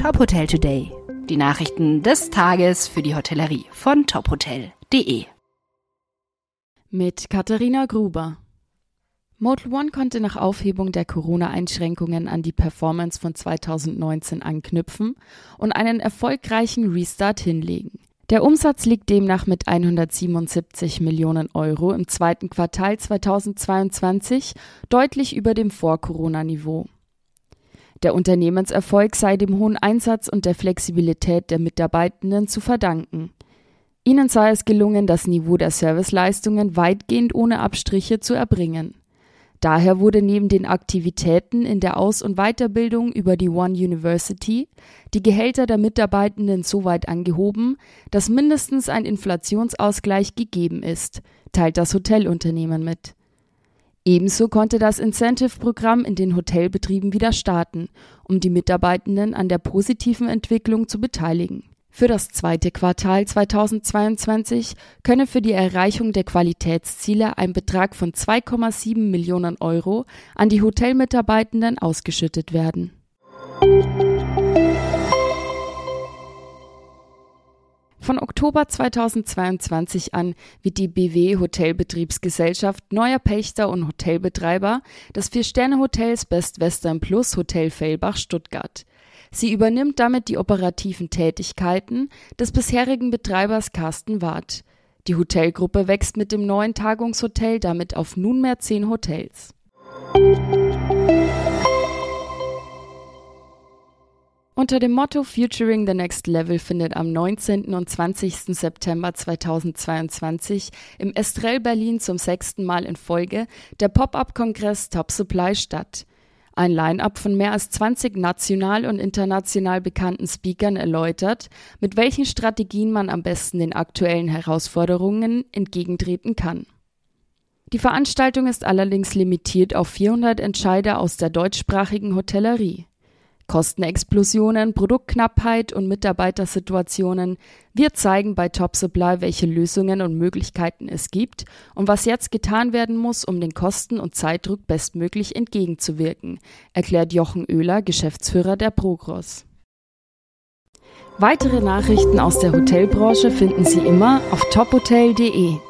Top Hotel Today. Die Nachrichten des Tages für die Hotellerie von tophotel.de. Mit Katharina Gruber. Motel One konnte nach Aufhebung der Corona-Einschränkungen an die Performance von 2019 anknüpfen und einen erfolgreichen Restart hinlegen. Der Umsatz liegt demnach mit 177 Millionen Euro im zweiten Quartal 2022 deutlich über dem Vor-Corona-Niveau. Der Unternehmenserfolg sei dem hohen Einsatz und der Flexibilität der Mitarbeitenden zu verdanken. Ihnen sei es gelungen, das Niveau der Serviceleistungen weitgehend ohne Abstriche zu erbringen. Daher wurde neben den Aktivitäten in der Aus- und Weiterbildung über die One University die Gehälter der Mitarbeitenden so weit angehoben, dass mindestens ein Inflationsausgleich gegeben ist, teilt das Hotelunternehmen mit. Ebenso konnte das Incentive-Programm in den Hotelbetrieben wieder starten, um die Mitarbeitenden an der positiven Entwicklung zu beteiligen. Für das zweite Quartal 2022 könne für die Erreichung der Qualitätsziele ein Betrag von 2,7 Millionen Euro an die Hotelmitarbeitenden ausgeschüttet werden. Von Oktober 2022 an wird die BW Hotelbetriebsgesellschaft neuer Pächter und Hotelbetreiber des Vier-Sterne-Hotels Best Western Plus Hotel Fellbach Stuttgart. Sie übernimmt damit die operativen Tätigkeiten des bisherigen Betreibers Carsten Ward. Die Hotelgruppe wächst mit dem neuen Tagungshotel damit auf nunmehr zehn Hotels. Unter dem Motto Futuring the Next Level findet am 19. und 20. September 2022 im Estrell Berlin zum sechsten Mal in Folge der Pop-up-Kongress Top Supply statt. Ein Line-up von mehr als 20 national und international bekannten Speakern erläutert, mit welchen Strategien man am besten den aktuellen Herausforderungen entgegentreten kann. Die Veranstaltung ist allerdings limitiert auf 400 Entscheider aus der deutschsprachigen Hotellerie. Kostenexplosionen, Produktknappheit und Mitarbeitersituationen. Wir zeigen bei Top Supply, welche Lösungen und Möglichkeiten es gibt und was jetzt getan werden muss, um den Kosten- und Zeitdruck bestmöglich entgegenzuwirken, erklärt Jochen Oehler, Geschäftsführer der Progros. Weitere Nachrichten aus der Hotelbranche finden Sie immer auf tophotel.de.